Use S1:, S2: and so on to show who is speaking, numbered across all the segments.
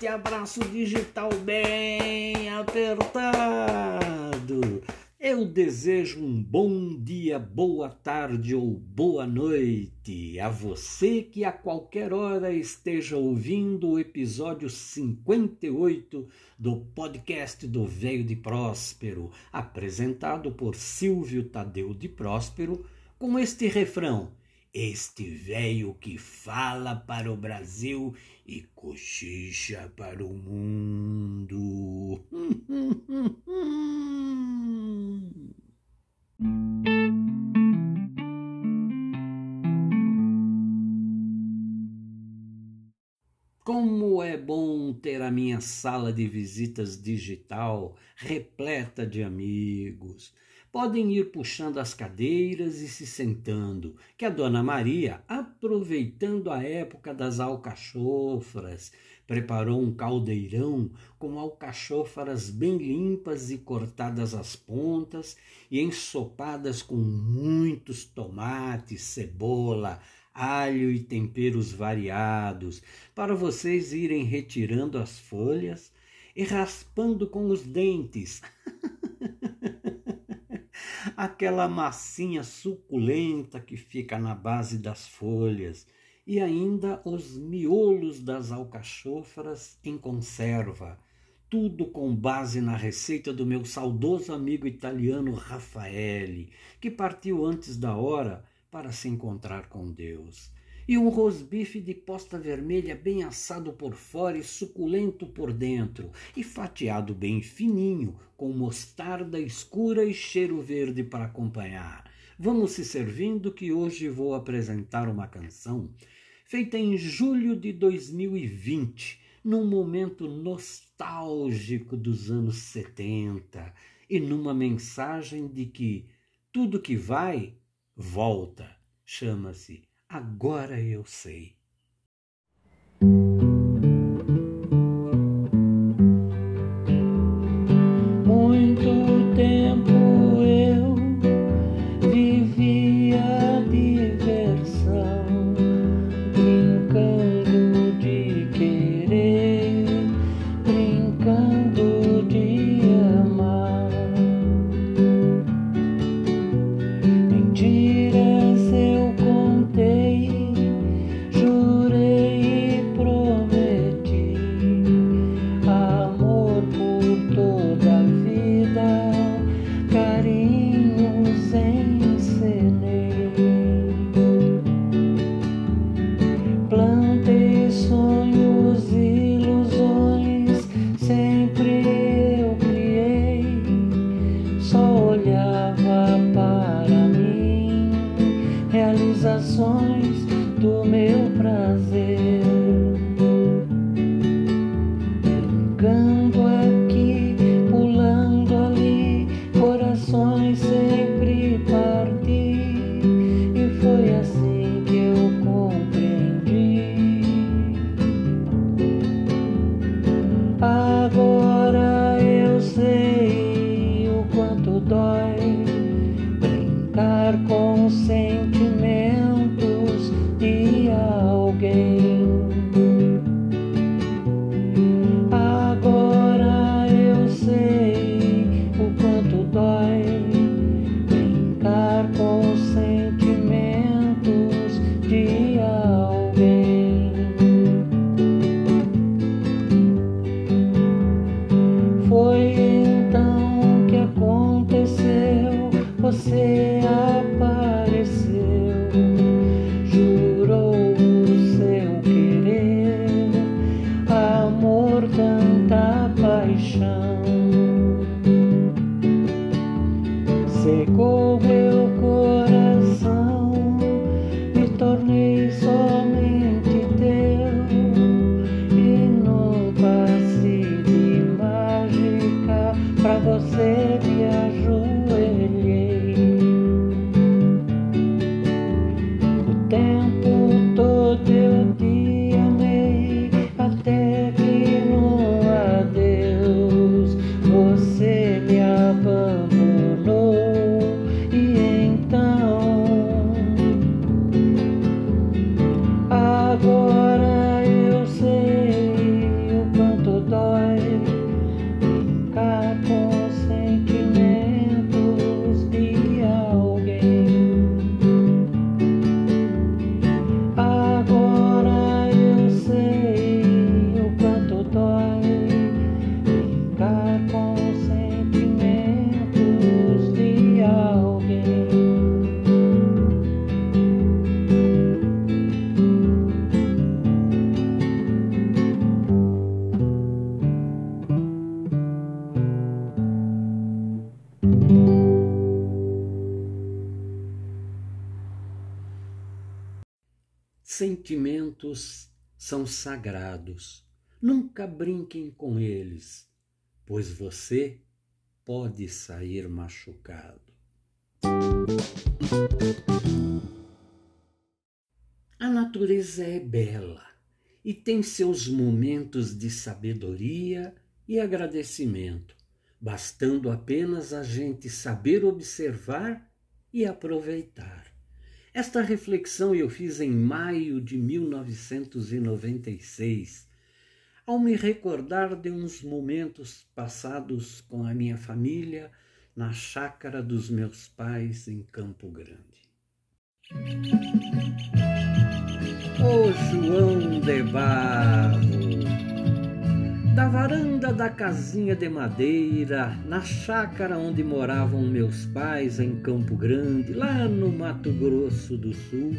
S1: forte abraço digital bem apertado. Eu desejo um bom dia, boa tarde ou boa noite a você que a qualquer hora esteja ouvindo o episódio 58 do podcast do Velho de Próspero, apresentado por Silvio Tadeu de Próspero, com este refrão este velho que fala para o Brasil e cochicha para o mundo. Como é bom ter a minha sala de visitas digital repleta de amigos podem ir puxando as cadeiras e se sentando, que a Dona Maria, aproveitando a época das alcachofras, preparou um caldeirão com alcachofras bem limpas e cortadas as pontas e ensopadas com muitos tomates, cebola, alho e temperos variados, para vocês irem retirando as folhas e raspando com os dentes. aquela massinha suculenta que fica na base das folhas e ainda os miolos das alcachofras em conserva, tudo com base na receita do meu saudoso amigo italiano Raffaele, que partiu antes da hora para se encontrar com Deus e um rosbife de posta vermelha bem assado por fora e suculento por dentro, e fatiado bem fininho, com mostarda escura e cheiro verde para acompanhar. Vamos se servindo que hoje vou apresentar uma canção feita em julho de 2020, num momento nostálgico dos anos 70 e numa mensagem de que tudo que vai, volta. Chama-se Agora eu sei. você apareceu, jurou o seu querer, amor, tanta paixão. Secou meu corpo. Sentimentos são sagrados. Nunca brinquem com eles, pois você pode sair machucado. A natureza é bela e tem seus momentos de sabedoria e agradecimento, bastando apenas a gente saber observar e aproveitar. Esta reflexão eu fiz em maio de 1996, ao me recordar de uns momentos passados com a minha família na chácara dos meus pais em Campo Grande. O João de Barro da varanda da casinha de madeira, na chácara onde moravam meus pais em Campo Grande, lá no Mato Grosso do Sul,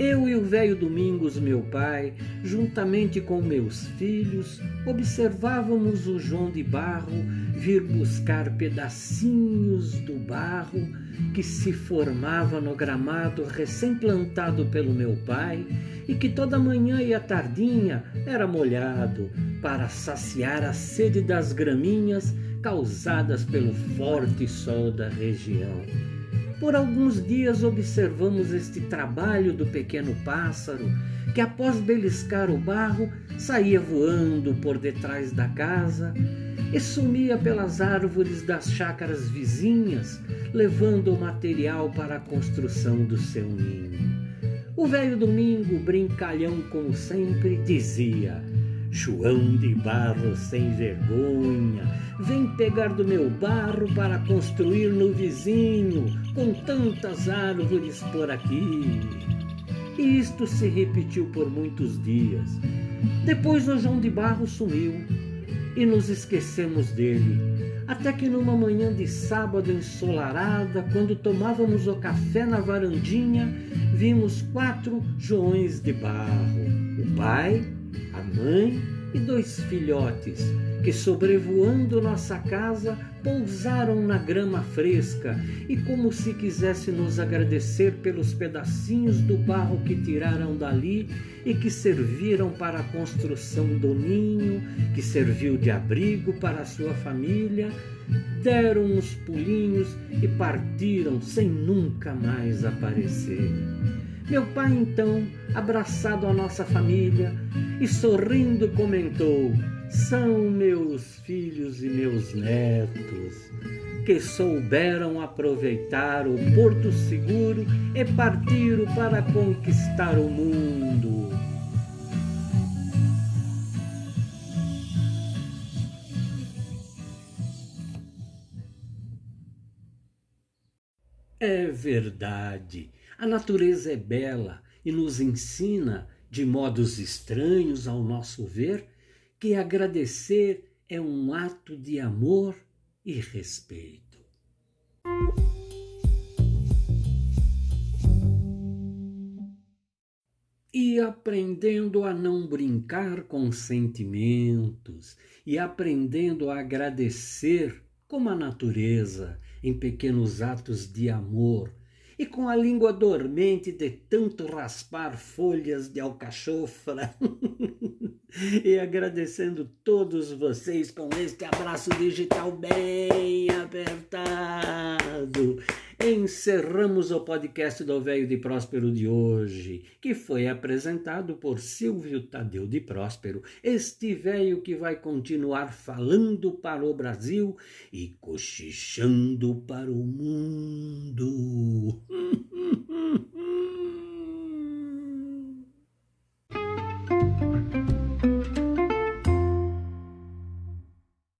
S1: eu e o velho Domingos, meu pai, juntamente com meus filhos, observávamos o João de Barro vir buscar pedacinhos do barro que se formava no gramado recém-plantado pelo meu pai e que toda manhã e à tardinha era molhado para saciar a sede das graminhas causadas pelo forte sol da região. Por alguns dias observamos este trabalho do pequeno pássaro que, após beliscar o barro, saía voando por detrás da casa e sumia pelas árvores das chácaras vizinhas, levando o material para a construção do seu ninho. O velho Domingo, brincalhão como sempre, dizia: João de barro sem vergonha, vem pegar do meu barro para construir no vizinho, com tantas árvores por aqui. E isto se repetiu por muitos dias. Depois o João de Barro sumiu e nos esquecemos dele. Até que numa manhã de sábado ensolarada, quando tomávamos o café na varandinha, vimos quatro joões de barro: o pai, a mãe e dois filhotes que, sobrevoando nossa casa, pousaram na grama fresca e, como se quisesse nos agradecer pelos pedacinhos do barro que tiraram dali e que serviram para a construção do ninho, que serviu de abrigo para a sua família, deram uns pulinhos e partiram sem nunca mais aparecer. Meu pai, então, abraçado à nossa família e sorrindo, comentou: São meus filhos e meus netos que souberam aproveitar o porto seguro e partiram para conquistar o mundo. É verdade. A natureza é bela e nos ensina, de modos estranhos ao nosso ver, que agradecer é um ato de amor e respeito. E aprendendo a não brincar com sentimentos, e aprendendo a agradecer como a natureza em pequenos atos de amor e com a língua dormente de tanto raspar folhas de alcachofra. e agradecendo todos vocês com este abraço digital bem apertado encerramos o podcast do Velho de Próspero de hoje, que foi apresentado por Silvio Tadeu de Próspero, este velho que vai continuar falando para o Brasil e cochichando para o mundo.